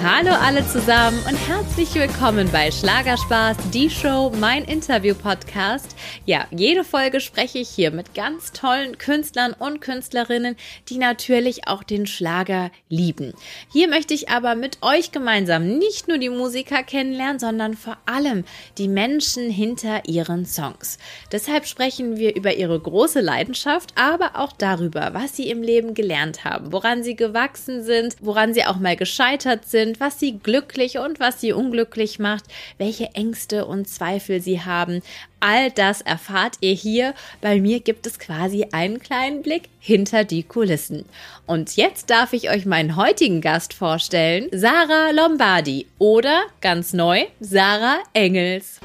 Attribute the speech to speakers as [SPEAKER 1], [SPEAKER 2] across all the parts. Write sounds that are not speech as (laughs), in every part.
[SPEAKER 1] Hallo alle zusammen und herzlich willkommen bei Schlagerspaß, die Show, mein Interview-Podcast. Ja, jede Folge spreche ich hier mit ganz tollen Künstlern und Künstlerinnen, die natürlich auch den Schlager lieben. Hier möchte ich aber mit euch gemeinsam nicht nur die Musiker kennenlernen, sondern vor allem die Menschen hinter ihren Songs. Deshalb sprechen wir über ihre große Leidenschaft, aber auch darüber, was sie im Leben gelernt haben, woran sie gewachsen sind, woran sie auch mal gescheitert sind sind, was sie glücklich und was sie unglücklich macht, welche Ängste und Zweifel sie haben. All das erfahrt ihr hier. Bei mir gibt es quasi einen kleinen Blick hinter die Kulissen. Und jetzt darf ich euch meinen heutigen Gast vorstellen, Sarah Lombardi oder ganz neu, Sarah Engels.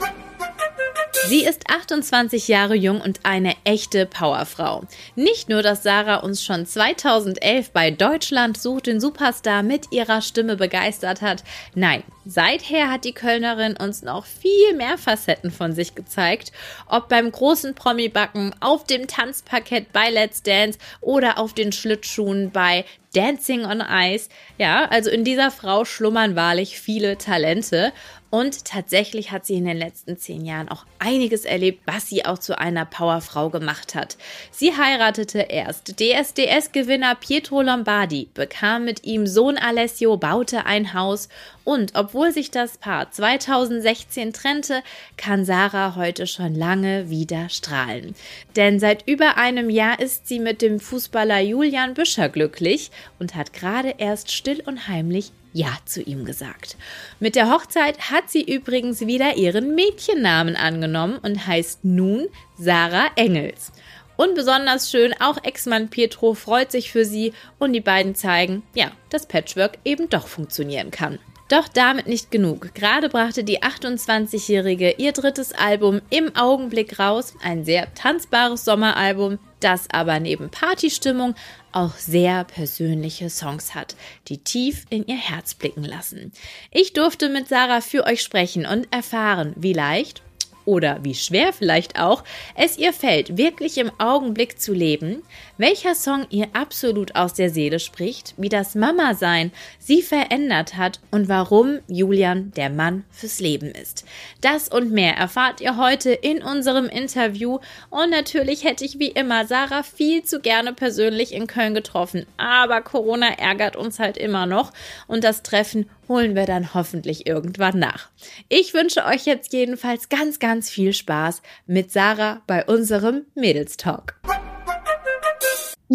[SPEAKER 1] Sie ist 28 Jahre jung und eine echte Powerfrau. Nicht nur, dass Sarah uns schon 2011 bei Deutschland sucht den Superstar mit ihrer Stimme begeistert hat, nein, seither hat die Kölnerin uns noch viel mehr Facetten von sich gezeigt, ob beim großen Promi-Backen, auf dem Tanzparkett bei Let's Dance oder auf den Schlittschuhen bei Dancing on Ice. Ja, also in dieser Frau schlummern wahrlich viele Talente. Und tatsächlich hat sie in den letzten zehn Jahren auch einiges erlebt, was sie auch zu einer Powerfrau gemacht hat. Sie heiratete erst DSDS-Gewinner Pietro Lombardi, bekam mit ihm Sohn Alessio, baute ein Haus und obwohl sich das Paar 2016 trennte, kann Sarah heute schon lange wieder strahlen. Denn seit über einem Jahr ist sie mit dem Fußballer Julian Büscher glücklich und hat gerade erst still und heimlich ja zu ihm gesagt. Mit der Hochzeit hat sie übrigens wieder ihren Mädchennamen angenommen und heißt nun Sarah Engels. Und besonders schön, auch Ex-Mann Pietro freut sich für sie und die beiden zeigen, ja, dass Patchwork eben doch funktionieren kann. Doch damit nicht genug. Gerade brachte die 28-Jährige ihr drittes Album im Augenblick raus, ein sehr tanzbares Sommeralbum, das aber neben Partystimmung auch sehr persönliche Songs hat, die tief in ihr Herz blicken lassen. Ich durfte mit Sarah für euch sprechen und erfahren, wie leicht oder wie schwer vielleicht auch es ihr fällt, wirklich im Augenblick zu leben, welcher Song ihr absolut aus der Seele spricht, wie das Mama-Sein sie verändert hat und warum Julian der Mann fürs Leben ist. Das und mehr erfahrt ihr heute in unserem Interview und natürlich hätte ich wie immer Sarah viel zu gerne persönlich in Köln getroffen, aber Corona ärgert uns halt immer noch und das Treffen holen wir dann hoffentlich irgendwann nach. Ich wünsche euch jetzt jedenfalls ganz, ganz viel Spaß mit Sarah bei unserem Mädels Talk.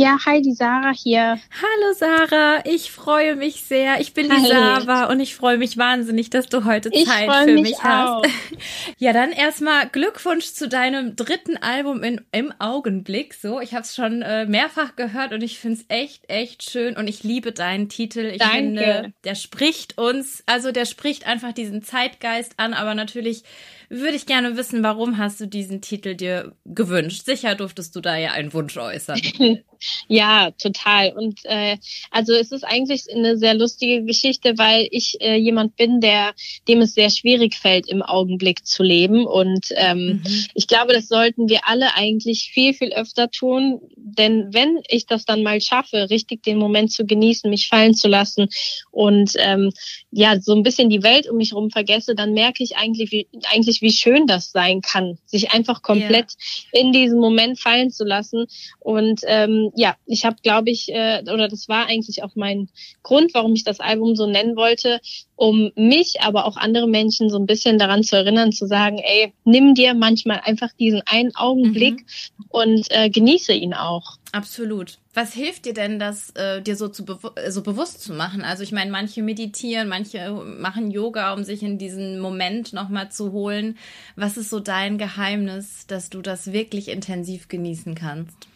[SPEAKER 2] Ja, hi, die Sarah hier.
[SPEAKER 1] Hallo Sarah, ich freue mich sehr. Ich bin die hi. Sarah und ich freue mich wahnsinnig, dass du heute ich Zeit für mich, mich hast. (laughs) Ja, dann erstmal Glückwunsch zu deinem dritten Album in, im Augenblick. So, ich habe es schon äh, mehrfach gehört und ich finde es echt, echt schön und ich liebe deinen Titel. Ich
[SPEAKER 2] Danke.
[SPEAKER 1] finde, der spricht uns, also der spricht einfach diesen Zeitgeist an, aber natürlich würde ich gerne wissen, warum hast du diesen Titel dir gewünscht? Sicher durftest du da ja einen Wunsch äußern. (laughs)
[SPEAKER 2] ja, total. Und äh, also es ist eigentlich eine sehr lustige Geschichte, weil ich äh, jemand bin, der dem es sehr schwierig fällt, im Augenblick zu leben. Und ähm, mhm. ich glaube, das sollten wir alle eigentlich viel, viel öfter tun. Denn wenn ich das dann mal schaffe, richtig den Moment zu genießen, mich fallen zu lassen und ähm, ja, so ein bisschen die Welt um mich herum vergesse, dann merke ich eigentlich, wie, eigentlich wirklich, wie schön das sein kann, sich einfach komplett ja. in diesen Moment fallen zu lassen. Und ähm, ja, ich habe, glaube ich, äh, oder das war eigentlich auch mein Grund, warum ich das Album so nennen wollte, um mich, aber auch andere Menschen so ein bisschen daran zu erinnern, zu sagen, ey, nimm dir manchmal einfach diesen einen Augenblick mhm. und äh, genieße ihn auch.
[SPEAKER 1] Absolut. Was hilft dir denn, das äh, dir so, zu bewu äh, so bewusst zu machen? Also ich meine, manche meditieren, manche machen Yoga, um sich in diesen Moment nochmal zu holen. Was ist so dein Geheimnis, dass du das wirklich intensiv genießen kannst?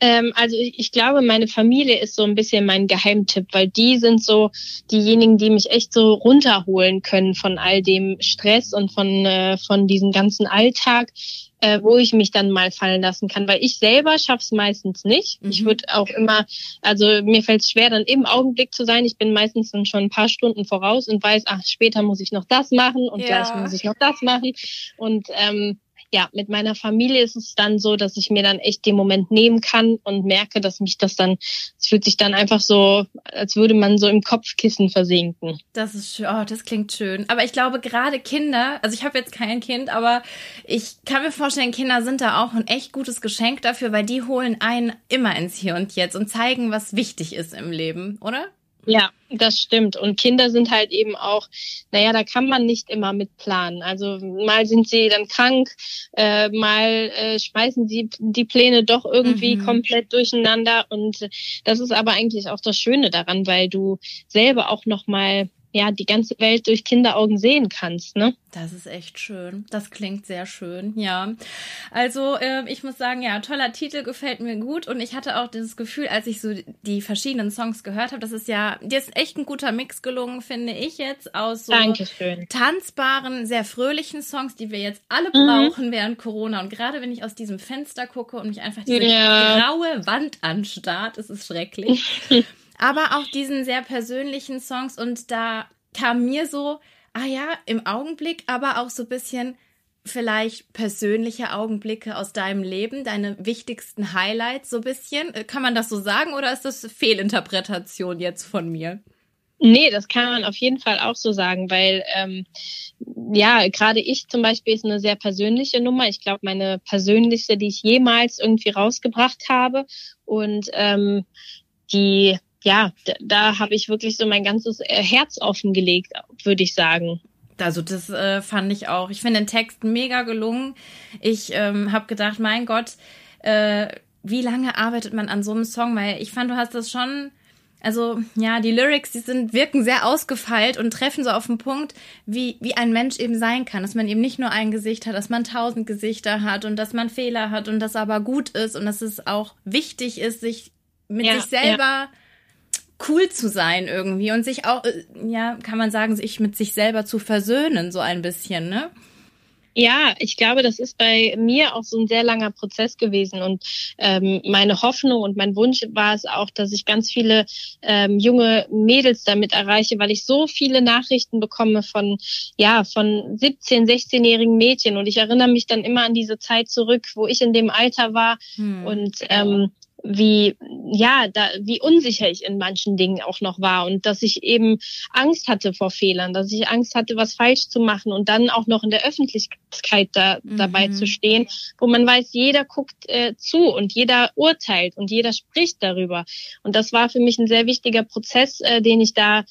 [SPEAKER 2] Ähm, also ich, ich, glaube, meine Familie ist so ein bisschen mein Geheimtipp, weil die sind so diejenigen, die mich echt so runterholen können von all dem Stress und von, äh, von diesem ganzen Alltag, äh, wo ich mich dann mal fallen lassen kann. Weil ich selber schaff's meistens nicht. Mhm. Ich würde auch immer, also mir fällt es schwer, dann im Augenblick zu sein. Ich bin meistens dann schon ein paar Stunden voraus und weiß, ach, später muss ich noch das machen und ja. gleich muss ich noch das machen. Und ähm, ja, mit meiner Familie ist es dann so, dass ich mir dann echt den Moment nehmen kann und merke, dass mich das dann, es fühlt sich dann einfach so, als würde man so im Kopfkissen versinken.
[SPEAKER 1] Das ist schön, oh, das klingt schön. Aber ich glaube, gerade Kinder, also ich habe jetzt kein Kind, aber ich kann mir vorstellen, Kinder sind da auch ein echt gutes Geschenk dafür, weil die holen einen immer ins Hier und Jetzt und zeigen, was wichtig ist im Leben, oder?
[SPEAKER 2] Ja, das stimmt. Und Kinder sind halt eben auch, naja, da kann man nicht immer mit planen. Also mal sind sie dann krank, äh, mal äh, schmeißen sie die Pläne doch irgendwie mhm. komplett durcheinander. Und das ist aber eigentlich auch das Schöne daran, weil du selber auch nochmal ja die ganze Welt durch Kinderaugen sehen kannst. Ne?
[SPEAKER 1] Das ist echt schön. Das klingt sehr schön, ja. Also äh, ich muss sagen, ja, toller Titel gefällt mir gut und ich hatte auch dieses Gefühl, als ich so die verschiedenen Songs gehört habe, das ist ja, dir ist echt ein guter Mix gelungen, finde ich jetzt aus so
[SPEAKER 2] Dankeschön.
[SPEAKER 1] tanzbaren, sehr fröhlichen Songs, die wir jetzt alle mhm. brauchen während Corona und gerade wenn ich aus diesem Fenster gucke und mich einfach diese ja. graue Wand anstarrt, ist es schrecklich. (laughs) aber auch diesen sehr persönlichen Songs und da kam mir so, ah ja, im Augenblick, aber auch so ein bisschen vielleicht persönliche Augenblicke aus deinem Leben, deine wichtigsten Highlights so ein bisschen. Äh, kann man das so sagen oder ist das Fehlinterpretation jetzt von mir?
[SPEAKER 2] Nee, das kann man auf jeden Fall auch so sagen, weil ähm, ja, gerade ich zum Beispiel ist eine sehr persönliche Nummer. Ich glaube, meine persönlichste, die ich jemals irgendwie rausgebracht habe. Und ähm, die ja, da, da habe ich wirklich so mein ganzes äh, Herz offengelegt, würde ich sagen.
[SPEAKER 1] Also das äh, fand ich auch. Ich finde den Text mega gelungen. Ich ähm, habe gedacht, mein Gott, äh, wie lange arbeitet man an so einem Song? Weil ich fand, du hast das schon, also ja, die Lyrics, die sind wirken sehr ausgefeilt und treffen so auf den Punkt, wie wie ein Mensch eben sein kann, dass man eben nicht nur ein Gesicht hat, dass man tausend Gesichter hat und dass man Fehler hat und das aber gut ist und dass es auch wichtig ist, sich mit ja, sich selber ja cool zu sein irgendwie und sich auch, äh, ja, kann man sagen, sich mit sich selber zu versöhnen, so ein bisschen, ne?
[SPEAKER 2] Ja, ich glaube, das ist bei mir auch so ein sehr langer Prozess gewesen. Und ähm, meine Hoffnung und mein Wunsch war es auch, dass ich ganz viele ähm, junge Mädels damit erreiche, weil ich so viele Nachrichten bekomme von, ja, von 17, 16-jährigen Mädchen. Und ich erinnere mich dann immer an diese Zeit zurück, wo ich in dem Alter war. Hm. Und ähm, wie, ja, da, wie unsicher ich in manchen Dingen auch noch war und dass ich eben Angst hatte vor Fehlern, dass ich Angst hatte, was falsch zu machen und dann auch noch in der Öffentlichkeit da, mhm. dabei zu stehen, wo man weiß, jeder guckt äh, zu und jeder urteilt und jeder spricht darüber. Und das war für mich ein sehr wichtiger Prozess, äh, den ich da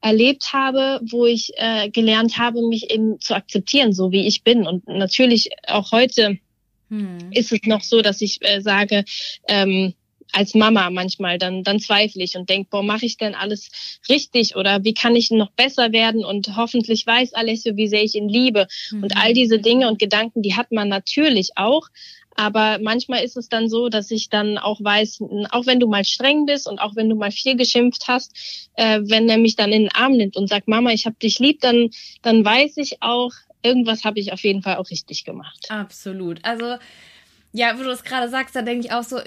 [SPEAKER 2] erlebt habe, wo ich äh, gelernt habe, mich eben zu akzeptieren, so wie ich bin. Und natürlich auch heute hm. ist es noch so, dass ich äh, sage, ähm, als Mama manchmal, dann, dann zweifle ich und denke, boah, mache ich denn alles richtig oder wie kann ich noch besser werden und hoffentlich weiß Alessio, wie sehr ich ihn liebe. Mhm. Und all diese Dinge und Gedanken, die hat man natürlich auch. Aber manchmal ist es dann so, dass ich dann auch weiß, auch wenn du mal streng bist und auch wenn du mal viel geschimpft hast, äh, wenn er mich dann in den Arm nimmt und sagt, Mama, ich habe dich lieb, dann, dann weiß ich auch, irgendwas habe ich auf jeden Fall auch richtig gemacht.
[SPEAKER 1] Absolut. Also ja, wo du es gerade sagst, da denke ich auch so,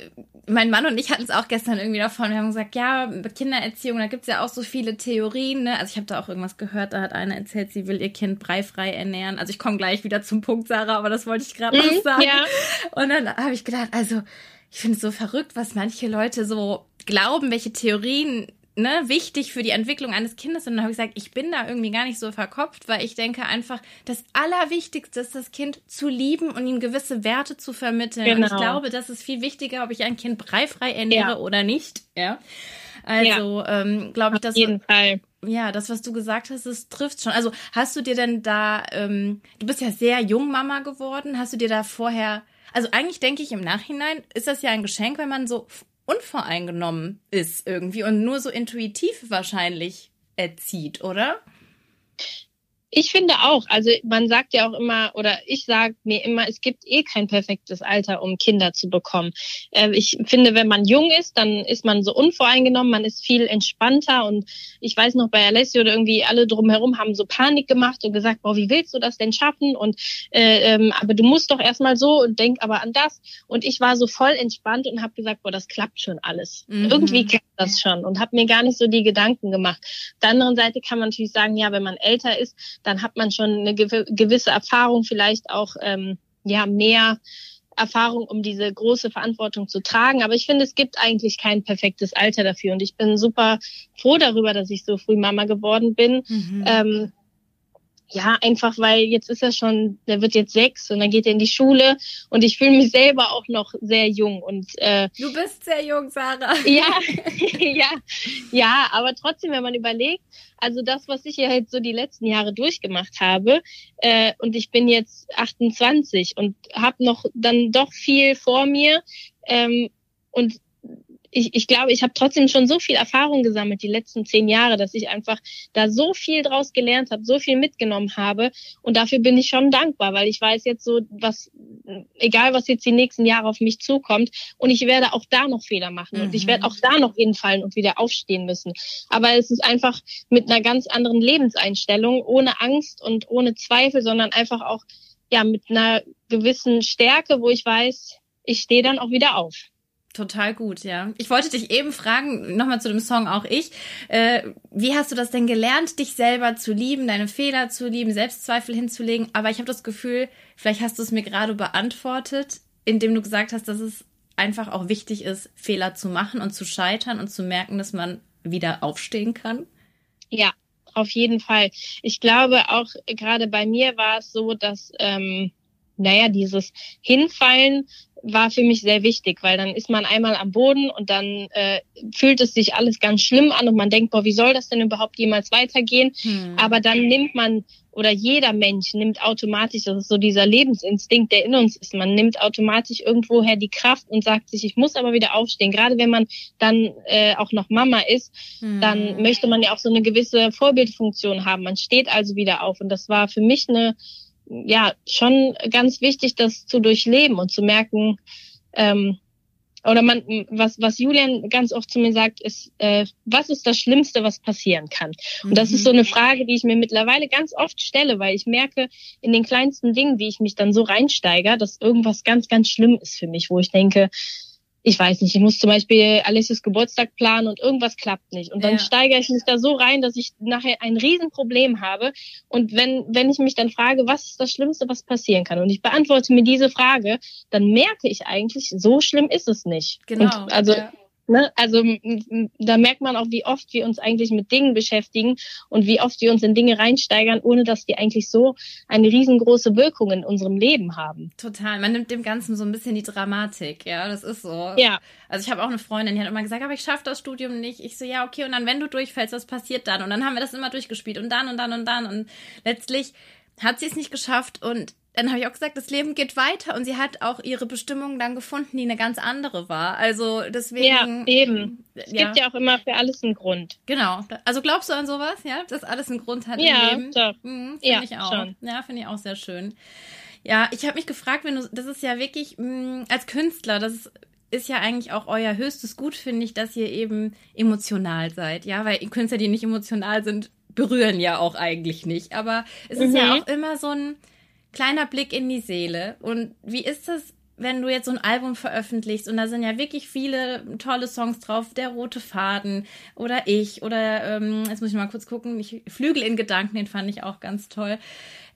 [SPEAKER 1] mein Mann und ich hatten es auch gestern irgendwie davon. Wir haben gesagt, ja, Kindererziehung, da gibt es ja auch so viele Theorien. Ne? Also ich habe da auch irgendwas gehört, da hat eine erzählt, sie will ihr Kind breifrei ernähren. Also ich komme gleich wieder zum Punkt, Sarah, aber das wollte ich gerade mhm, noch sagen. Ja. Und dann habe ich gedacht, also ich finde es so verrückt, was manche Leute so glauben, welche Theorien ne, wichtig für die Entwicklung eines Kindes. Und dann habe ich gesagt, ich bin da irgendwie gar nicht so verkopft, weil ich denke einfach, das Allerwichtigste ist, das Kind zu lieben und ihm gewisse Werte zu vermitteln. Genau. Und ich genau. glaube, das ist viel wichtiger, ob ich ein Kind breifrei ernähre ja. oder nicht. Ja. Also ja. ähm, glaube ich, dass.
[SPEAKER 2] Auf jeden Fall.
[SPEAKER 1] Ja, das, was du gesagt hast, das trifft schon. Also hast du dir denn da, ähm, du bist ja sehr jung Mama geworden, hast du dir da vorher, also eigentlich denke ich im Nachhinein, ist das ja ein Geschenk, wenn man so unvoreingenommen ist irgendwie und nur so intuitiv wahrscheinlich erzieht, oder?
[SPEAKER 2] Ich finde auch, also man sagt ja auch immer, oder ich sage mir immer, es gibt eh kein perfektes Alter, um Kinder zu bekommen. Äh, ich finde, wenn man jung ist, dann ist man so unvoreingenommen, man ist viel entspannter und ich weiß noch bei Alessio oder irgendwie alle drumherum haben so Panik gemacht und gesagt, boah, wie willst du das denn schaffen? Und äh, ähm, aber du musst doch erstmal so und denk aber an das. Und ich war so voll entspannt und habe gesagt, boah, das klappt schon alles. Mhm. Irgendwie klappt das schon und habe mir gar nicht so die Gedanken gemacht. Auf der anderen Seite kann man natürlich sagen, ja, wenn man älter ist, dann hat man schon eine gewisse Erfahrung vielleicht auch ähm, ja mehr Erfahrung, um diese große Verantwortung zu tragen. Aber ich finde, es gibt eigentlich kein perfektes Alter dafür. Und ich bin super froh darüber, dass ich so früh Mama geworden bin. Mhm. Ähm, ja, einfach weil jetzt ist er schon, der wird jetzt sechs und dann geht er in die Schule und ich fühle mich selber auch noch sehr jung und
[SPEAKER 1] äh, du bist sehr jung, Sarah. (laughs)
[SPEAKER 2] Ja, (laughs) ja, ja, aber trotzdem, wenn man überlegt, also das, was ich ja jetzt so die letzten Jahre durchgemacht habe äh, und ich bin jetzt 28 und habe noch dann doch viel vor mir ähm, und ich, ich glaube, ich habe trotzdem schon so viel Erfahrung gesammelt die letzten zehn Jahre, dass ich einfach da so viel draus gelernt habe, so viel mitgenommen habe. Und dafür bin ich schon dankbar, weil ich weiß jetzt so, was, egal was jetzt die nächsten Jahre auf mich zukommt, und ich werde auch da noch Fehler machen mhm. und ich werde mhm. auch da noch hinfallen und wieder aufstehen müssen. Aber es ist einfach mit einer ganz anderen Lebenseinstellung, ohne Angst und ohne Zweifel, sondern einfach auch ja mit einer gewissen Stärke, wo ich weiß, ich stehe dann auch wieder auf.
[SPEAKER 1] Total gut, ja. Ich wollte dich eben fragen, nochmal zu dem Song auch ich, äh, wie hast du das denn gelernt, dich selber zu lieben, deine Fehler zu lieben, Selbstzweifel hinzulegen? Aber ich habe das Gefühl, vielleicht hast du es mir gerade beantwortet, indem du gesagt hast, dass es einfach auch wichtig ist, Fehler zu machen und zu scheitern und zu merken, dass man wieder aufstehen kann.
[SPEAKER 2] Ja, auf jeden Fall. Ich glaube auch gerade bei mir war es so, dass ähm, naja, dieses Hinfallen war für mich sehr wichtig, weil dann ist man einmal am Boden und dann äh, fühlt es sich alles ganz schlimm an und man denkt, boah, wie soll das denn überhaupt jemals weitergehen? Hm. Aber dann nimmt man oder jeder Mensch nimmt automatisch, das ist so dieser Lebensinstinkt, der in uns ist, man nimmt automatisch irgendwoher die Kraft und sagt sich, ich muss aber wieder aufstehen. Gerade wenn man dann äh, auch noch Mama ist, hm. dann möchte man ja auch so eine gewisse Vorbildfunktion haben. Man steht also wieder auf und das war für mich eine ja schon ganz wichtig, das zu durchleben und zu merken, ähm, oder man, was, was Julian ganz oft zu mir sagt, ist, äh, was ist das Schlimmste, was passieren kann? Und das ist so eine mhm. Frage, die ich mir mittlerweile ganz oft stelle, weil ich merke in den kleinsten Dingen, wie ich mich dann so reinsteige, dass irgendwas ganz, ganz schlimm ist für mich, wo ich denke, ich weiß nicht, ich muss zum Beispiel Alessias Geburtstag planen und irgendwas klappt nicht. Und dann ja. steigere ich mich da so rein, dass ich nachher ein Riesenproblem habe. Und wenn, wenn ich mich dann frage, was ist das Schlimmste, was passieren kann? Und ich beantworte mir diese Frage, dann merke ich eigentlich, so schlimm ist es nicht. Genau. Und also ja. Ne? Also da merkt man auch, wie oft wir uns eigentlich mit Dingen beschäftigen und wie oft wir uns in Dinge reinsteigern, ohne dass die eigentlich so eine riesengroße Wirkung in unserem Leben haben.
[SPEAKER 1] Total. Man nimmt dem Ganzen so ein bisschen die Dramatik. Ja, das ist so.
[SPEAKER 2] Ja.
[SPEAKER 1] Also ich habe auch eine Freundin, die hat immer gesagt, aber ich schaffe das Studium nicht. Ich so, ja, okay. Und dann, wenn du durchfällst, was passiert dann? Und dann haben wir das immer durchgespielt und dann und dann und dann. Und letztlich hat sie es nicht geschafft und dann habe ich auch gesagt, das Leben geht weiter und sie hat auch ihre Bestimmung dann gefunden, die eine ganz andere war. Also deswegen.
[SPEAKER 2] Ja, eben. Es ja. gibt ja auch immer für alles einen Grund.
[SPEAKER 1] Genau. Also glaubst du an sowas, ja? Dass alles einen Grund hat
[SPEAKER 2] ja,
[SPEAKER 1] im Leben?
[SPEAKER 2] Doch.
[SPEAKER 1] Mhm, ja, ich auch. Schon. Ja, finde ich auch sehr schön. Ja, ich habe mich gefragt, wenn du, das ist ja wirklich mh, mm, als Künstler, das ist, ist ja eigentlich auch euer höchstes Gut, finde ich, dass ihr eben emotional seid, ja, weil Künstler, die nicht emotional sind, berühren ja auch eigentlich nicht. Aber es ist mhm. ja auch immer so ein kleiner Blick in die Seele. Und wie ist das, wenn du jetzt so ein Album veröffentlichst und da sind ja wirklich viele tolle Songs drauf, der rote Faden oder ich oder ähm, jetzt muss ich mal kurz gucken, ich, Flügel in Gedanken, den fand ich auch ganz toll.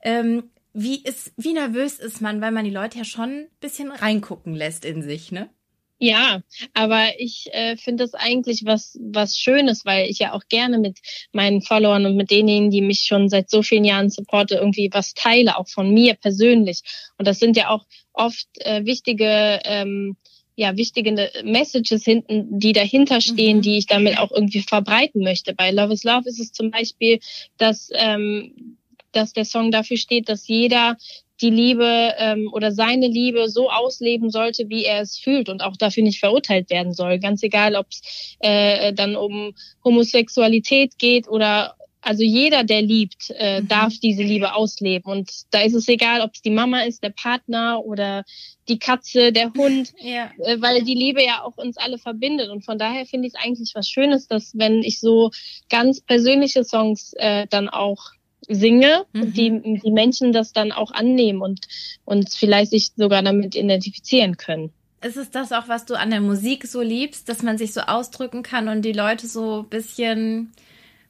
[SPEAKER 1] Ähm, wie ist, wie nervös ist man, weil man die Leute ja schon ein bisschen reingucken lässt in sich, ne?
[SPEAKER 2] Ja, aber ich äh, finde das eigentlich was was Schönes, weil ich ja auch gerne mit meinen Followern und mit denjenigen, die mich schon seit so vielen Jahren supporte, irgendwie was teile, auch von mir persönlich. Und das sind ja auch oft äh, wichtige ähm, ja, wichtige Messages hinten, die dahinter stehen, mhm. die ich damit auch irgendwie verbreiten möchte. Bei Love is Love ist es zum Beispiel, dass ähm, dass der Song dafür steht, dass jeder die Liebe ähm, oder seine Liebe so ausleben sollte, wie er es fühlt und auch dafür nicht verurteilt werden soll. Ganz egal, ob es äh, dann um Homosexualität geht oder also jeder, der liebt, äh, mhm. darf diese Liebe ausleben. Und da ist es egal, ob es die Mama ist, der Partner oder die Katze, der Hund, (laughs) ja. äh, weil die Liebe ja auch uns alle verbindet. Und von daher finde ich es eigentlich was Schönes, dass wenn ich so ganz persönliche Songs äh, dann auch singe, mhm. die, die Menschen das dann auch annehmen und, und vielleicht sich sogar damit identifizieren können.
[SPEAKER 1] Ist es das auch, was du an der Musik so liebst, dass man sich so ausdrücken kann und die Leute so ein bisschen,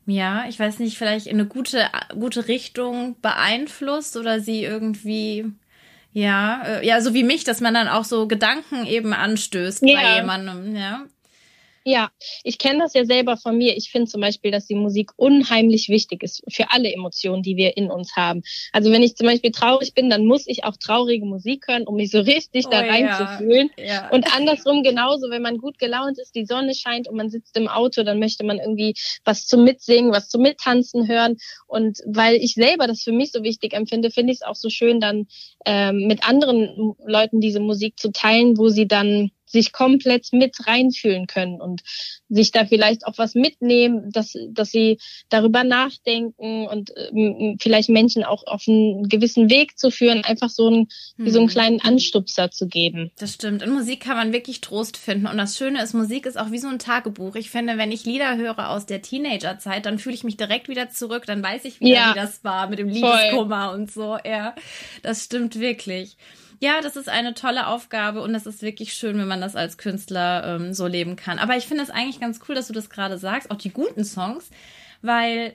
[SPEAKER 1] ja, ich weiß nicht, vielleicht in eine gute, gute Richtung beeinflusst oder sie irgendwie, Ja, äh, ja, so wie mich, dass man dann auch so Gedanken eben anstößt ja. bei jemandem, ja.
[SPEAKER 2] Ja, ich kenne das ja selber von mir. Ich finde zum Beispiel, dass die Musik unheimlich wichtig ist für alle Emotionen, die wir in uns haben. Also wenn ich zum Beispiel traurig bin, dann muss ich auch traurige Musik hören, um mich so richtig oh, da reinzufühlen. Ja. Ja. Und andersrum genauso, wenn man gut gelaunt ist, die Sonne scheint und man sitzt im Auto, dann möchte man irgendwie was zum Mitsingen, was zum Mittanzen hören. Und weil ich selber das für mich so wichtig empfinde, finde ich es auch so schön, dann ähm, mit anderen Leuten diese Musik zu teilen, wo sie dann sich komplett mit reinfühlen können und sich da vielleicht auch was mitnehmen, dass, dass sie darüber nachdenken und äh, vielleicht Menschen auch auf einen gewissen Weg zu führen, einfach so einen, hm. so einen mhm. kleinen Anstupser zu geben.
[SPEAKER 1] Das stimmt. In Musik kann man wirklich Trost finden. Und das Schöne ist, Musik ist auch wie so ein Tagebuch. Ich finde, wenn ich Lieder höre aus der Teenagerzeit, dann fühle ich mich direkt wieder zurück, dann weiß ich wieder, ja. wie das war mit dem Liebeskummer und so. Ja, das stimmt wirklich. Ja, das ist eine tolle Aufgabe und es ist wirklich schön, wenn man das als Künstler ähm, so leben kann. Aber ich finde es eigentlich ganz cool, dass du das gerade sagst, auch die guten Songs, weil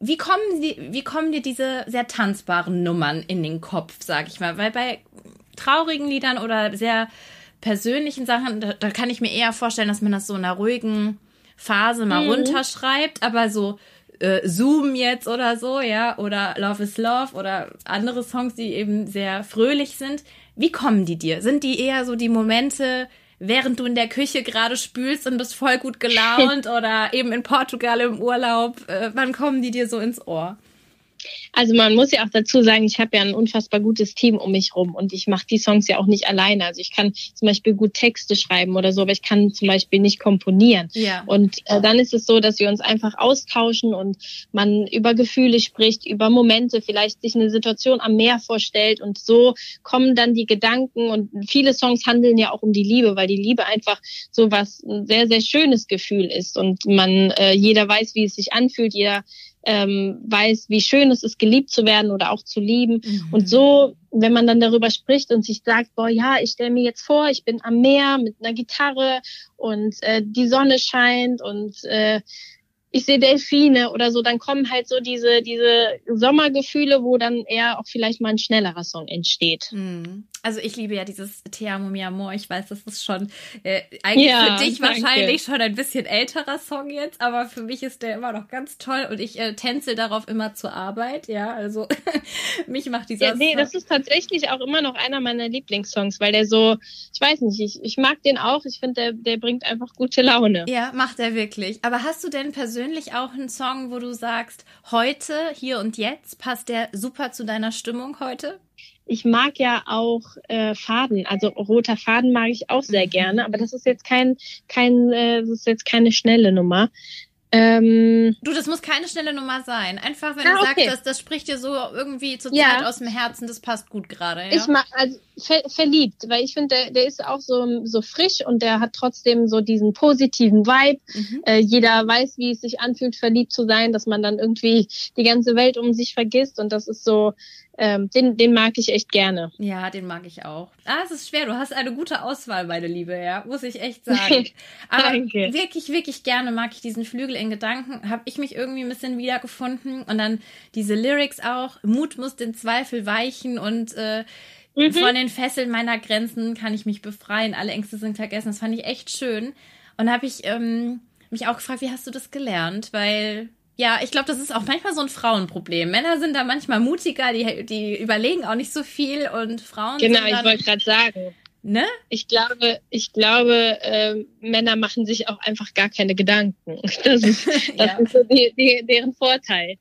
[SPEAKER 1] wie kommen, die, wie kommen dir diese sehr tanzbaren Nummern in den Kopf, sag ich mal? Weil bei traurigen Liedern oder sehr persönlichen Sachen, da, da kann ich mir eher vorstellen, dass man das so in einer ruhigen Phase mal mhm. runterschreibt, aber so äh, Zoom jetzt oder so, ja, oder Love is Love oder andere Songs, die eben sehr fröhlich sind. Wie kommen die dir? Sind die eher so die Momente, während du in der Küche gerade spülst und bist voll gut gelaunt (laughs) oder eben in Portugal im Urlaub? Äh, wann kommen die dir so ins Ohr?
[SPEAKER 2] Also man muss ja auch dazu sagen, ich habe ja ein unfassbar gutes Team um mich rum und ich mache die Songs ja auch nicht alleine. Also ich kann zum Beispiel gut Texte schreiben oder so, aber ich kann zum Beispiel nicht komponieren. Ja. Und äh, dann ist es so, dass wir uns einfach austauschen und man über Gefühle spricht, über Momente, vielleicht sich eine Situation am Meer vorstellt und so kommen dann die Gedanken und viele Songs handeln ja auch um die Liebe, weil die Liebe einfach so was ein sehr, sehr schönes Gefühl ist und man, äh, jeder weiß, wie es sich anfühlt, jeder ähm, weiß, wie schön es ist, geliebt zu werden oder auch zu lieben. Mhm. Und so, wenn man dann darüber spricht und sich sagt, boah, ja, ich stelle mir jetzt vor, ich bin am Meer mit einer Gitarre und äh, die Sonne scheint und äh, ich sehe Delfine oder so, dann kommen halt so diese, diese Sommergefühle, wo dann eher auch vielleicht mal ein schnellerer Song entsteht.
[SPEAKER 1] Mhm. Also ich liebe ja dieses Te amo mi amor. Ich weiß, das ist schon äh, eigentlich ja, für dich danke. wahrscheinlich schon ein bisschen älterer Song jetzt, aber für mich ist der immer noch ganz toll und ich äh, tänzel darauf immer zur Arbeit. Ja, also (laughs) mich macht dieser
[SPEAKER 2] ja, nee, Song. das ist tatsächlich auch immer noch einer meiner Lieblingssongs, weil der so, ich weiß nicht, ich, ich mag den auch. Ich finde, der, der bringt einfach gute Laune.
[SPEAKER 1] Ja, macht er wirklich. Aber hast du denn persönlich auch einen Song, wo du sagst, heute, hier und jetzt passt der super zu deiner Stimmung heute?
[SPEAKER 2] ich mag ja auch äh, Faden, also roter Faden mag ich auch sehr mhm. gerne, aber das ist jetzt kein, kein, äh, das ist jetzt keine schnelle Nummer.
[SPEAKER 1] Ähm, du, das muss keine schnelle Nummer sein. Einfach, wenn ah, du okay. sagst, das, das spricht dir so irgendwie zur ja. Zeit aus dem Herzen, das passt gut gerade. Ja?
[SPEAKER 2] Ich mag, also ver verliebt, weil ich finde, der, der ist auch so, so frisch und der hat trotzdem so diesen positiven Vibe. Mhm. Äh, jeder weiß, wie es sich anfühlt, verliebt zu sein, dass man dann irgendwie die ganze Welt um sich vergisst und das ist so, ähm, den, den mag ich echt gerne.
[SPEAKER 1] Ja, den mag ich auch. Ah, es ist schwer. Du hast eine gute Auswahl, meine Liebe, ja, muss ich echt (laughs) sagen. Aber Danke. wirklich, wirklich gerne mag ich diesen Flügel in Gedanken. Habe ich mich irgendwie ein bisschen wiedergefunden und dann diese Lyrics auch. Mut muss den Zweifel weichen und äh, mhm. von den Fesseln meiner Grenzen kann ich mich befreien. Alle Ängste sind vergessen. Das fand ich echt schön. Und habe ich ähm, mich auch gefragt, wie hast du das gelernt? Weil ja, ich glaube, das ist auch manchmal so ein Frauenproblem. Männer sind da manchmal mutiger, die, die überlegen auch nicht so viel und Frauen.
[SPEAKER 2] Genau, ich wollte gerade sagen. Ne? Ich glaube, ich glaube, äh, Männer machen sich auch einfach gar keine Gedanken. (laughs) Das ist, (laughs) das ja. ist so die, die, deren Vorteil.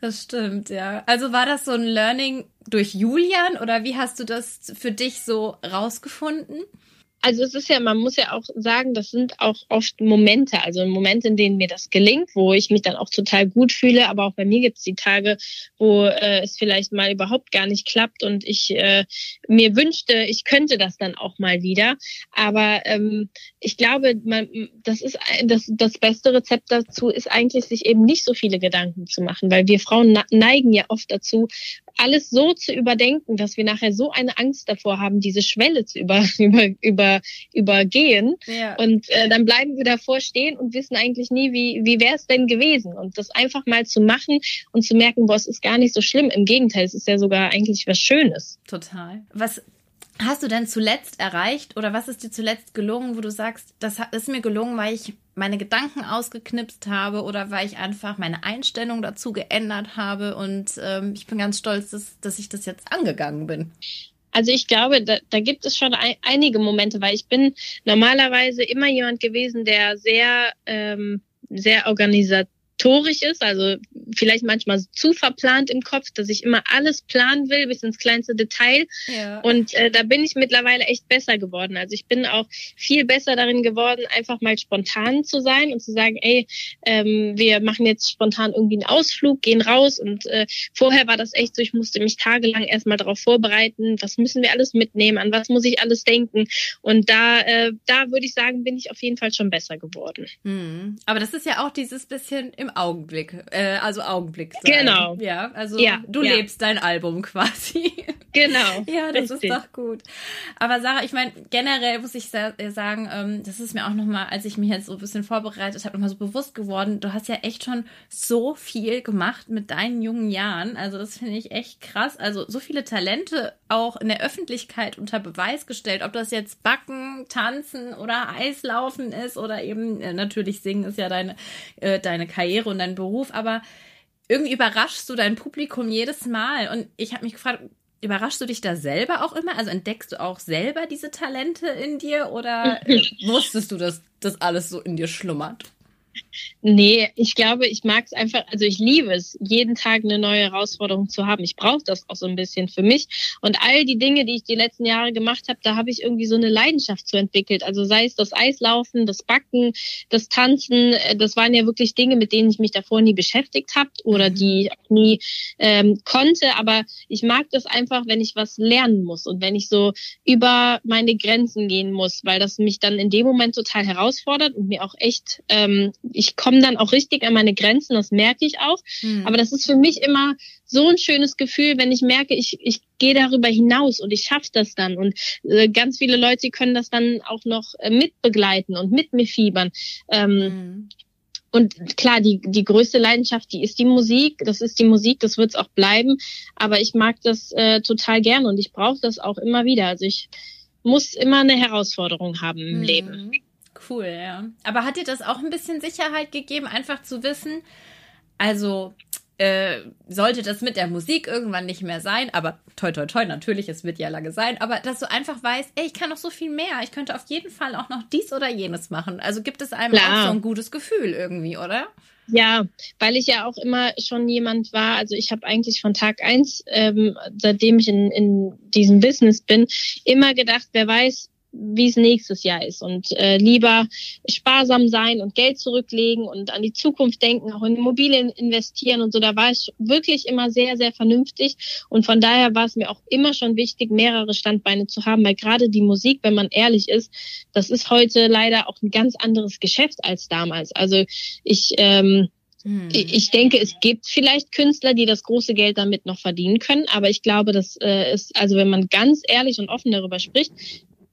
[SPEAKER 1] Das stimmt, ja. Also war das so ein Learning durch Julian oder wie hast du das für dich so rausgefunden?
[SPEAKER 2] Also es ist ja, man muss ja auch sagen, das sind auch oft Momente, also Momente, in denen mir das gelingt, wo ich mich dann auch total gut fühle, aber auch bei mir gibt es die Tage, wo äh, es vielleicht mal überhaupt gar nicht klappt und ich äh, mir wünschte, ich könnte das dann auch mal wieder. Aber ähm, ich glaube, man, das ist das, das beste Rezept dazu ist eigentlich, sich eben nicht so viele Gedanken zu machen, weil wir Frauen neigen ja oft dazu, alles so zu überdenken, dass wir nachher so eine Angst davor haben, diese Schwelle zu über, (laughs) über, über, übergehen. Ja. Und äh, dann bleiben wir davor stehen und wissen eigentlich nie, wie, wie wäre es denn gewesen. Und das einfach mal zu machen und zu merken, boah, es ist gar nicht so schlimm. Im Gegenteil, es ist ja sogar eigentlich was Schönes.
[SPEAKER 1] Total. Was hast du denn zuletzt erreicht oder was ist dir zuletzt gelungen, wo du sagst, das ist mir gelungen, weil ich meine Gedanken ausgeknipst habe oder weil ich einfach meine Einstellung dazu geändert habe und ähm, ich bin ganz stolz, dass, dass ich das jetzt angegangen bin.
[SPEAKER 2] Also ich glaube, da, da gibt es schon ein, einige Momente, weil ich bin normalerweise immer jemand gewesen, der sehr ähm, sehr organisiert torisch ist, also vielleicht manchmal zu verplant im Kopf, dass ich immer alles planen will bis ins kleinste Detail. Ja. Und äh, da bin ich mittlerweile echt besser geworden. Also ich bin auch viel besser darin geworden, einfach mal spontan zu sein und zu sagen, ey, ähm, wir machen jetzt spontan irgendwie einen Ausflug, gehen raus. Und äh, vorher war das echt so, ich musste mich tagelang erstmal darauf vorbereiten, was müssen wir alles mitnehmen, an was muss ich alles denken. Und da, äh, da würde ich sagen, bin ich auf jeden Fall schon besser geworden.
[SPEAKER 1] Mhm. Aber das ist ja auch dieses bisschen im Augenblick, äh, also Augenblick. Sein.
[SPEAKER 2] Genau.
[SPEAKER 1] Ja, also ja, du ja. lebst dein Album quasi.
[SPEAKER 2] Genau. (laughs)
[SPEAKER 1] ja, das richtig. ist doch gut. Aber Sarah, ich meine, generell muss ich äh, sagen, ähm, das ist mir auch nochmal, als ich mich jetzt so ein bisschen vorbereitet habe, nochmal so bewusst geworden, du hast ja echt schon so viel gemacht mit deinen jungen Jahren. Also das finde ich echt krass. Also so viele Talente auch in der Öffentlichkeit unter Beweis gestellt, ob das jetzt Backen, Tanzen oder Eislaufen ist oder eben äh, natürlich Singen ist ja deine, äh, deine Karriere Karriere und deinen Beruf, aber irgendwie überraschst du dein Publikum jedes Mal. Und ich habe mich gefragt, überraschst du dich da selber auch immer? Also entdeckst du auch selber diese Talente in dir oder (laughs) wusstest du, dass das alles so in dir schlummert?
[SPEAKER 2] Nee, ich glaube, ich mag es einfach, also ich liebe es, jeden Tag eine neue Herausforderung zu haben. Ich brauche das auch so ein bisschen für mich. Und all die Dinge, die ich die letzten Jahre gemacht habe, da habe ich irgendwie so eine Leidenschaft zu entwickelt. Also sei es das Eislaufen, das Backen, das Tanzen, äh, das waren ja wirklich Dinge, mit denen ich mich davor nie beschäftigt habe oder mhm. die ich nie ähm, konnte. Aber ich mag das einfach, wenn ich was lernen muss und wenn ich so über meine Grenzen gehen muss, weil das mich dann in dem Moment total herausfordert und mir auch echt ähm, ich komme dann auch richtig an meine Grenzen, das merke ich auch. Mhm. Aber das ist für mich immer so ein schönes Gefühl, wenn ich merke, ich, ich gehe darüber hinaus und ich schaffe das dann. Und äh, ganz viele Leute können das dann auch noch äh, mitbegleiten und mit mir fiebern. Ähm, mhm. Und klar, die, die größte Leidenschaft, die ist die Musik. Das ist die Musik, das wird es auch bleiben. Aber ich mag das äh, total gern und ich brauche das auch immer wieder. Also ich muss immer eine Herausforderung haben im mhm. Leben.
[SPEAKER 1] Cool, ja. Aber hat dir das auch ein bisschen Sicherheit gegeben, einfach zu wissen, also äh, sollte das mit der Musik irgendwann nicht mehr sein, aber toi toi toi, natürlich, es wird ja lange sein, aber dass du einfach weißt, ey, ich kann noch so viel mehr, ich könnte auf jeden Fall auch noch dies oder jenes machen. Also gibt es einem Klar. auch so ein gutes Gefühl irgendwie, oder?
[SPEAKER 2] Ja, weil ich ja auch immer schon jemand war, also ich habe eigentlich von Tag eins, ähm, seitdem ich in, in diesem Business bin, immer gedacht, wer weiß, wie es nächstes Jahr ist und äh, lieber sparsam sein und Geld zurücklegen und an die Zukunft denken, auch in Immobilien investieren und so. Da war ich wirklich immer sehr, sehr vernünftig und von daher war es mir auch immer schon wichtig, mehrere Standbeine zu haben, weil gerade die Musik, wenn man ehrlich ist, das ist heute leider auch ein ganz anderes Geschäft als damals. Also ich ähm, hm. ich denke, es gibt vielleicht Künstler, die das große Geld damit noch verdienen können, aber ich glaube, das äh, ist, also wenn man ganz ehrlich und offen darüber spricht,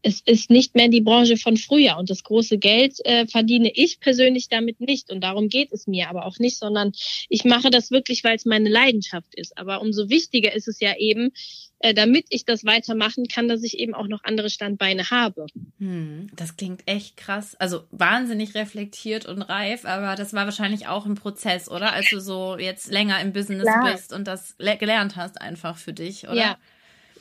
[SPEAKER 2] es ist nicht mehr die Branche von früher und das große Geld äh, verdiene ich persönlich damit nicht und darum geht es mir aber auch nicht, sondern ich mache das wirklich, weil es meine Leidenschaft ist. Aber umso wichtiger ist es ja eben, äh, damit ich das weitermachen kann, dass ich eben auch noch andere Standbeine habe.
[SPEAKER 1] Hm, das klingt echt krass. Also wahnsinnig reflektiert und reif, aber das war wahrscheinlich auch ein Prozess, oder? Als du so jetzt länger im Business Klar. bist und das gelernt hast einfach für dich, oder?
[SPEAKER 2] Ja.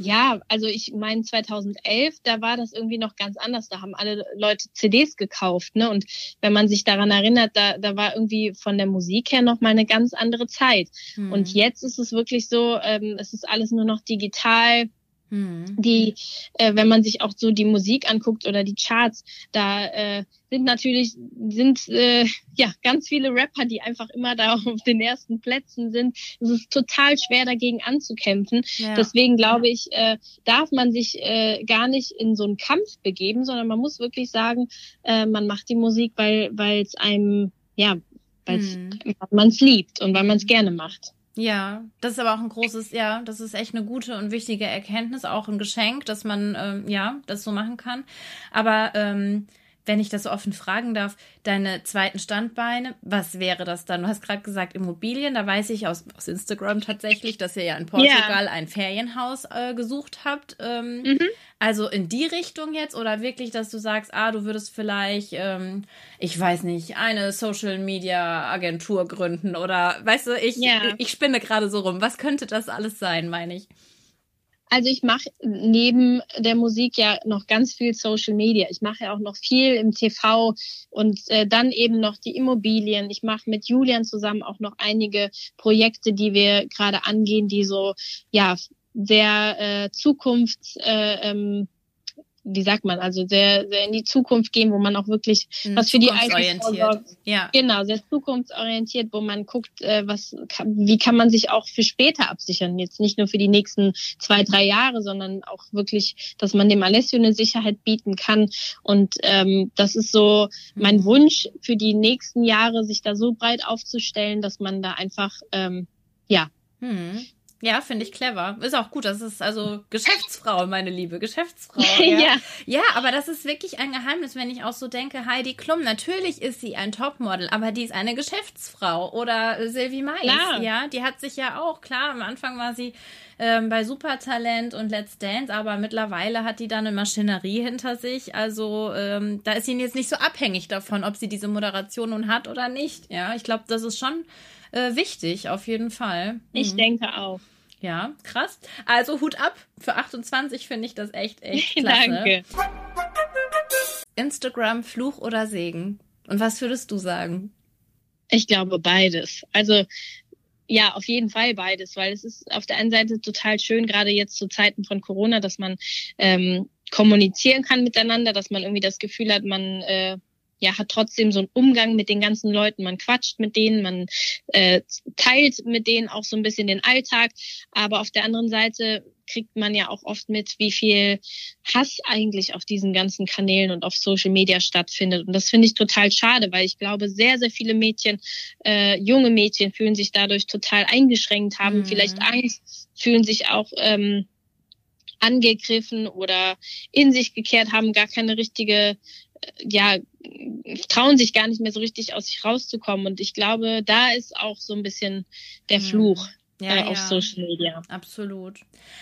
[SPEAKER 2] Ja, also ich meine 2011, da war das irgendwie noch ganz anders. Da haben alle Leute CDs gekauft, ne? Und wenn man sich daran erinnert, da, da war irgendwie von der Musik her noch mal eine ganz andere Zeit. Mhm. Und jetzt ist es wirklich so, ähm, es ist alles nur noch digital. Mhm. Die, äh, wenn man sich auch so die Musik anguckt oder die Charts, da äh, sind natürlich sind äh, ja ganz viele Rapper, die einfach immer da (laughs) auf den ersten Plätzen sind. Es ist total schwer dagegen anzukämpfen. Ja. Deswegen glaube ich, äh, darf man sich äh, gar nicht in so einen Kampf begeben, sondern man muss wirklich sagen, äh, man macht die Musik, weil weil es einem ja, weil mhm. man es liebt und weil man es gerne macht.
[SPEAKER 1] Ja, das ist aber auch ein großes, ja, das ist echt eine gute und wichtige Erkenntnis, auch ein Geschenk, dass man, ähm, ja, das so machen kann. Aber ähm, wenn ich das so offen fragen darf, deine zweiten Standbeine, was wäre das dann? Du hast gerade gesagt Immobilien, da weiß ich aus, aus Instagram tatsächlich, dass ihr ja in Portugal ja. ein Ferienhaus äh, gesucht habt. Ähm, mhm. Also in die Richtung jetzt oder wirklich, dass du sagst, ah, du würdest vielleicht, ähm, ich weiß nicht, eine Social Media Agentur gründen oder weißt du, ich, ja. ich, ich spinne gerade so rum. Was könnte das alles sein, meine ich?
[SPEAKER 2] Also ich mache neben der Musik ja noch ganz viel Social Media. Ich mache ja auch noch viel im TV und äh, dann eben noch die Immobilien. Ich mache mit Julian zusammen auch noch einige Projekte, die wir gerade angehen, die so ja sehr äh, Zukunfts äh, ähm, wie sagt man, also sehr, sehr in die Zukunft gehen, wo man auch wirklich mhm, was für die Altersvorsorge, ja. genau, sehr zukunftsorientiert, wo man guckt, äh, was, wie kann man sich auch für später absichern, jetzt nicht nur für die nächsten zwei, drei Jahre, sondern auch wirklich, dass man dem Alessio eine Sicherheit bieten kann und ähm, das ist so mein mhm. Wunsch für die nächsten Jahre, sich da so breit aufzustellen, dass man da einfach, ähm, ja,
[SPEAKER 1] hm. Ja, finde ich clever. Ist auch gut. Das ist also Geschäftsfrau, meine Liebe. Geschäftsfrau. (laughs) Ja. ja. ja, aber das ist wirklich ein Geheimnis, wenn ich auch so denke, Heidi Klum, natürlich ist sie ein Topmodel, aber die ist eine Geschäftsfrau. Oder Sylvie Mais, klar. ja, die hat sich ja auch, klar, am Anfang war sie ähm, bei Supertalent und Let's Dance, aber mittlerweile hat die da eine Maschinerie hinter sich. Also ähm, da ist sie jetzt nicht so abhängig davon, ob sie diese Moderation nun hat oder nicht. Ja, ich glaube, das ist schon äh, wichtig, auf jeden Fall. Mhm.
[SPEAKER 2] Ich denke auch.
[SPEAKER 1] Ja, krass. Also Hut ab. Für 28 finde ich das echt, echt (laughs) klasse. Danke. Instagram, Fluch oder Segen? Und was würdest du sagen?
[SPEAKER 2] Ich glaube beides. Also ja, auf jeden Fall beides, weil es ist auf der einen Seite total schön, gerade jetzt zu Zeiten von Corona, dass man ähm, kommunizieren kann miteinander, dass man irgendwie das Gefühl hat, man äh, ja, hat trotzdem so einen Umgang mit den ganzen Leuten. Man quatscht mit denen, man äh, teilt mit denen auch so ein bisschen den Alltag. Aber auf der anderen Seite kriegt man ja auch oft mit, wie viel Hass eigentlich auf diesen ganzen Kanälen und auf Social Media stattfindet. Und das finde ich total schade, weil ich glaube, sehr, sehr viele Mädchen, äh, junge Mädchen fühlen sich dadurch total eingeschränkt, haben mhm. vielleicht Angst, fühlen sich auch ähm, angegriffen oder in sich gekehrt, haben gar keine richtige ja, trauen sich gar nicht mehr so richtig aus sich rauszukommen. Und ich glaube, da ist auch so ein bisschen der hm. Fluch. Ja, äh, auf ja. Social Media.
[SPEAKER 1] Absolut.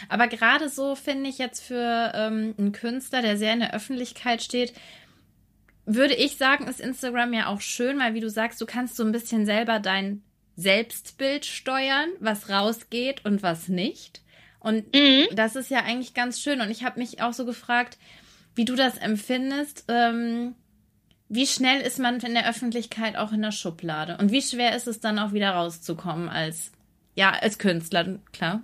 [SPEAKER 1] Aber gerade so finde ich jetzt für ähm, einen Künstler, der sehr in der Öffentlichkeit steht, würde ich sagen, ist Instagram ja auch schön, weil wie du sagst, du kannst so ein bisschen selber dein Selbstbild steuern, was rausgeht und was nicht. Und mhm. das ist ja eigentlich ganz schön. Und ich habe mich auch so gefragt, wie du das empfindest. Ähm, wie schnell ist man in der Öffentlichkeit auch in der Schublade? Und wie schwer ist es dann auch wieder rauszukommen als, ja, als Künstler, klar?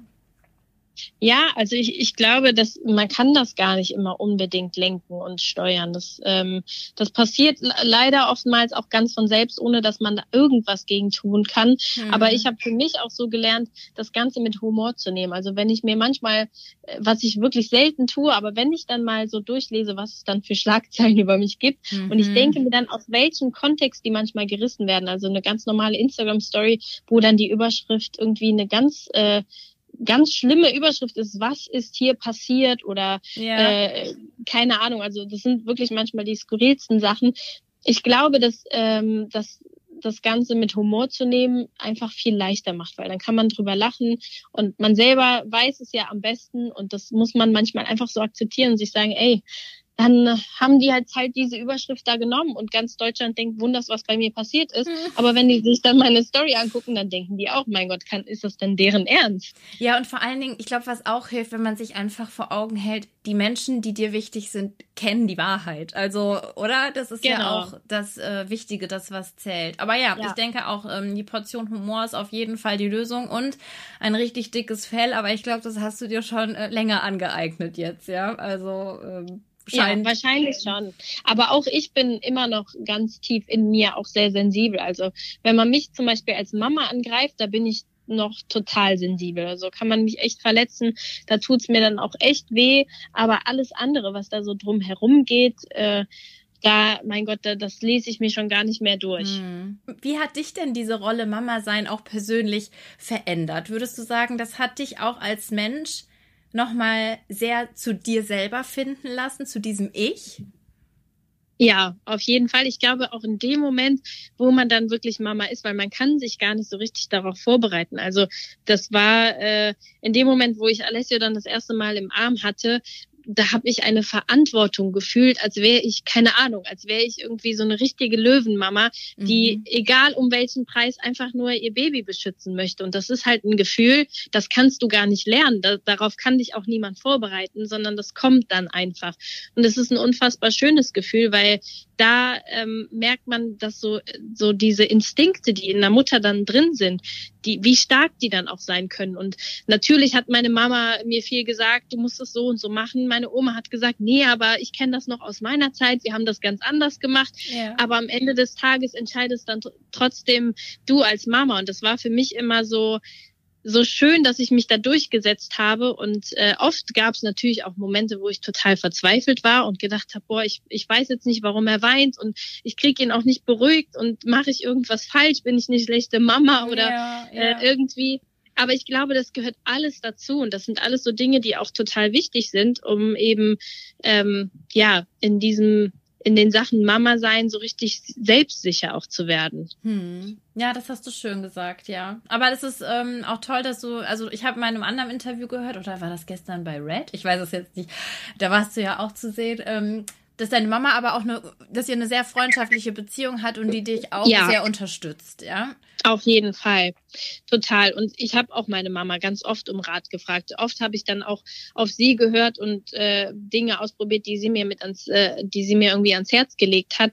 [SPEAKER 2] Ja, also ich, ich glaube, dass man kann das gar nicht immer unbedingt lenken und steuern. Das, ähm, das passiert leider oftmals auch ganz von selbst, ohne dass man da irgendwas gegen tun kann. Mhm. Aber ich habe für mich auch so gelernt, das Ganze mit Humor zu nehmen. Also wenn ich mir manchmal, äh, was ich wirklich selten tue, aber wenn ich dann mal so durchlese, was es dann für Schlagzeilen (laughs) über mich gibt, mhm. und ich mhm. denke mir dann, aus welchem Kontext die manchmal gerissen werden. Also eine ganz normale Instagram-Story, wo dann die Überschrift irgendwie eine ganz äh, ganz schlimme Überschrift ist, was ist hier passiert oder ja. äh, keine Ahnung. Also das sind wirklich manchmal die skurrilsten Sachen. Ich glaube, dass, ähm, dass das Ganze mit Humor zu nehmen einfach viel leichter macht, weil dann kann man drüber lachen und man selber weiß es ja am besten und das muss man manchmal einfach so akzeptieren und sich sagen, ey, dann haben die halt halt diese Überschrift da genommen und ganz Deutschland denkt, wunders, was bei mir passiert ist. Mhm. Aber wenn die sich dann meine Story angucken, dann denken die auch, mein Gott, kann, ist das denn deren Ernst?
[SPEAKER 1] Ja, und vor allen Dingen, ich glaube, was auch hilft, wenn man sich einfach vor Augen hält, die Menschen, die dir wichtig sind, kennen die Wahrheit. Also, oder? Das ist genau. ja auch das äh, Wichtige, das was zählt. Aber ja, ja. ich denke auch, ähm, die Portion Humor ist auf jeden Fall die Lösung und ein richtig dickes Fell. Aber ich glaube, das hast du dir schon äh, länger angeeignet jetzt, ja. Also, ähm,
[SPEAKER 2] Scheint. Ja, wahrscheinlich schon. Aber auch ich bin immer noch ganz tief in mir auch sehr sensibel. Also wenn man mich zum Beispiel als Mama angreift, da bin ich noch total sensibel. Also kann man mich echt verletzen. Da tut's mir dann auch echt weh. Aber alles andere, was da so drum herum geht, äh, da, mein Gott, das lese ich mir schon gar nicht mehr durch. Hm.
[SPEAKER 1] Wie hat dich denn diese Rolle Mama sein auch persönlich verändert? Würdest du sagen, das hat dich auch als Mensch nochmal sehr zu dir selber finden lassen, zu diesem Ich?
[SPEAKER 2] Ja, auf jeden Fall. Ich glaube auch in dem Moment, wo man dann wirklich Mama ist, weil man kann sich gar nicht so richtig darauf vorbereiten. Also das war äh, in dem Moment, wo ich Alessio dann das erste Mal im Arm hatte, da habe ich eine Verantwortung gefühlt, als wäre ich, keine Ahnung, als wäre ich irgendwie so eine richtige Löwenmama, die, mhm. egal um welchen Preis, einfach nur ihr Baby beschützen möchte. Und das ist halt ein Gefühl, das kannst du gar nicht lernen. Da, darauf kann dich auch niemand vorbereiten, sondern das kommt dann einfach. Und es ist ein unfassbar schönes Gefühl, weil da ähm, merkt man, dass so, so diese Instinkte, die in der Mutter dann drin sind, die, wie stark die dann auch sein können. Und natürlich hat meine Mama mir viel gesagt, du musst es so und so machen. Meine Oma hat gesagt, nee, aber ich kenne das noch aus meiner Zeit. Wir haben das ganz anders gemacht. Ja. Aber am Ende des Tages entscheidest dann trotzdem du als Mama. Und das war für mich immer so, so schön, dass ich mich da durchgesetzt habe. Und äh, oft gab es natürlich auch Momente, wo ich total verzweifelt war und gedacht habe, boah, ich, ich weiß jetzt nicht, warum er weint und ich kriege ihn auch nicht beruhigt und mache ich irgendwas falsch, bin ich eine schlechte Mama oder ja, ja. Äh, irgendwie. Aber ich glaube, das gehört alles dazu und das sind alles so Dinge, die auch total wichtig sind, um eben ähm, ja in diesem in den Sachen Mama sein so richtig selbstsicher auch zu werden.
[SPEAKER 1] Hm. Ja, das hast du schön gesagt, ja. Aber es ist ähm, auch toll, dass du, also ich habe in einem anderen Interview gehört, oder war das gestern bei Red? Ich weiß es jetzt nicht. Da warst du ja auch zu sehen. Ähm, dass deine Mama aber auch eine, dass ihr eine sehr freundschaftliche Beziehung hat und die dich auch ja. sehr unterstützt, ja?
[SPEAKER 2] Auf jeden Fall, total. Und ich habe auch meine Mama ganz oft um Rat gefragt. Oft habe ich dann auch auf sie gehört und äh, Dinge ausprobiert, die sie mir mit ans, äh, die sie mir irgendwie ans Herz gelegt hat.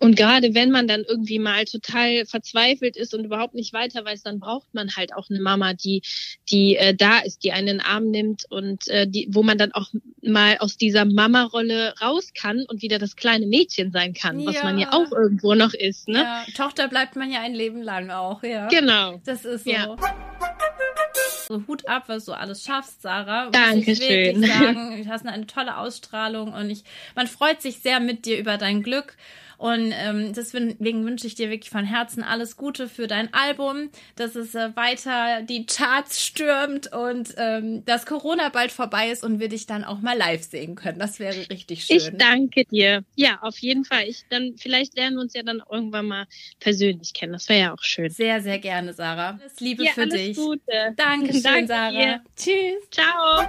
[SPEAKER 2] Und gerade wenn man dann irgendwie mal total verzweifelt ist und überhaupt nicht weiter weiß, dann braucht man halt auch eine Mama, die, die äh, da ist, die einen in den Arm nimmt und äh, die, wo man dann auch mal aus dieser Mama-Rolle raus kann und wieder das kleine Mädchen sein kann, ja. was man ja auch irgendwo noch ist. Ne? Ja,
[SPEAKER 1] Tochter bleibt man ja ein Leben lang auch, ja.
[SPEAKER 2] Genau.
[SPEAKER 1] Das ist so. Ja. So Hut ab, was du alles schaffst, Sarah.
[SPEAKER 2] Dankeschön.
[SPEAKER 1] Ich sagen, (laughs) du hast eine tolle Ausstrahlung und ich, man freut sich sehr mit dir über dein Glück. Und ähm, deswegen wünsche ich dir wirklich von Herzen alles Gute für dein Album, dass es äh, weiter die Charts stürmt und ähm, dass Corona bald vorbei ist und wir dich dann auch mal live sehen können. Das wäre richtig schön.
[SPEAKER 2] Ich danke dir. Ja, auf jeden Fall. Ich dann vielleicht lernen wir uns ja dann irgendwann mal persönlich kennen. Das wäre ja auch schön.
[SPEAKER 1] Sehr, sehr gerne, Sarah. Alles Liebe ja, für
[SPEAKER 2] alles
[SPEAKER 1] dich.
[SPEAKER 2] Gute.
[SPEAKER 1] Dankeschön, (laughs) danke Sarah. Dir.
[SPEAKER 2] Tschüss. Ciao.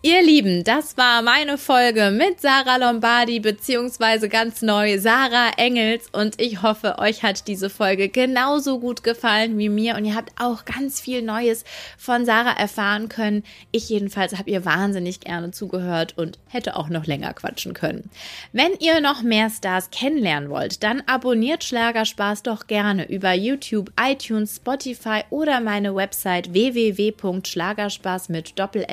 [SPEAKER 1] Ihr Lieben, das war meine Folge mit Sarah Lombardi beziehungsweise ganz neu Sarah Engels und ich hoffe, euch hat diese Folge genauso gut gefallen wie mir und ihr habt auch ganz viel Neues von Sarah erfahren können. Ich jedenfalls habe ihr wahnsinnig gerne zugehört und hätte auch noch länger quatschen können. Wenn ihr noch mehr Stars kennenlernen wollt, dann abonniert Schlagerspaß doch gerne über YouTube, iTunes, Spotify oder meine Website www.schlagerspaß mit doppel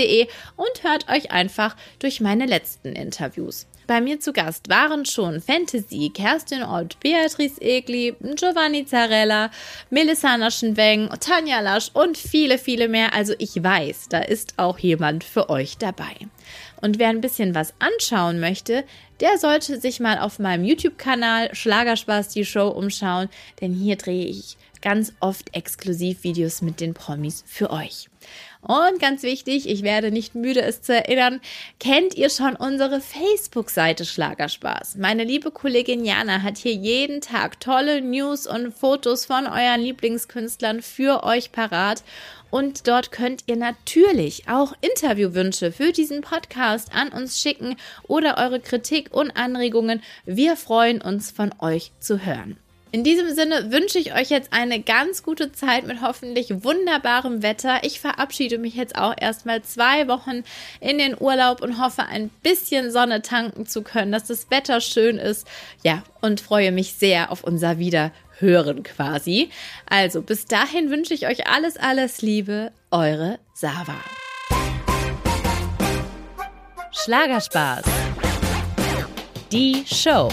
[SPEAKER 1] www.ftf.de und hört euch einfach durch meine letzten Interviews. Bei mir zu Gast waren schon Fantasy, Kerstin Ott, Beatrice Egli, Giovanni Zarella, Melissa Naschenweng, Tanja Lasch und viele, viele mehr. Also ich weiß, da ist auch jemand für euch dabei. Und wer ein bisschen was anschauen möchte, der sollte sich mal auf meinem YouTube-Kanal Schlagerspaß die Show umschauen, denn hier drehe ich ganz oft Exklusivvideos mit den Promis für euch. Und ganz wichtig, ich werde nicht müde, es zu erinnern, kennt ihr schon unsere Facebook-Seite Schlagerspaß? Meine liebe Kollegin Jana hat hier jeden Tag tolle News und Fotos von euren Lieblingskünstlern für euch parat. Und dort könnt ihr natürlich auch Interviewwünsche für diesen Podcast an uns schicken oder eure Kritik und Anregungen. Wir freuen uns von euch zu hören. In diesem Sinne wünsche ich euch jetzt eine ganz gute Zeit mit hoffentlich wunderbarem Wetter. Ich verabschiede mich jetzt auch erstmal zwei Wochen in den Urlaub und hoffe, ein bisschen Sonne tanken zu können, dass das Wetter schön ist. Ja, und freue mich sehr auf unser Wiederhören quasi. Also bis dahin wünsche ich euch alles, alles Liebe. Eure Sava. Schlagerspaß. Die Show.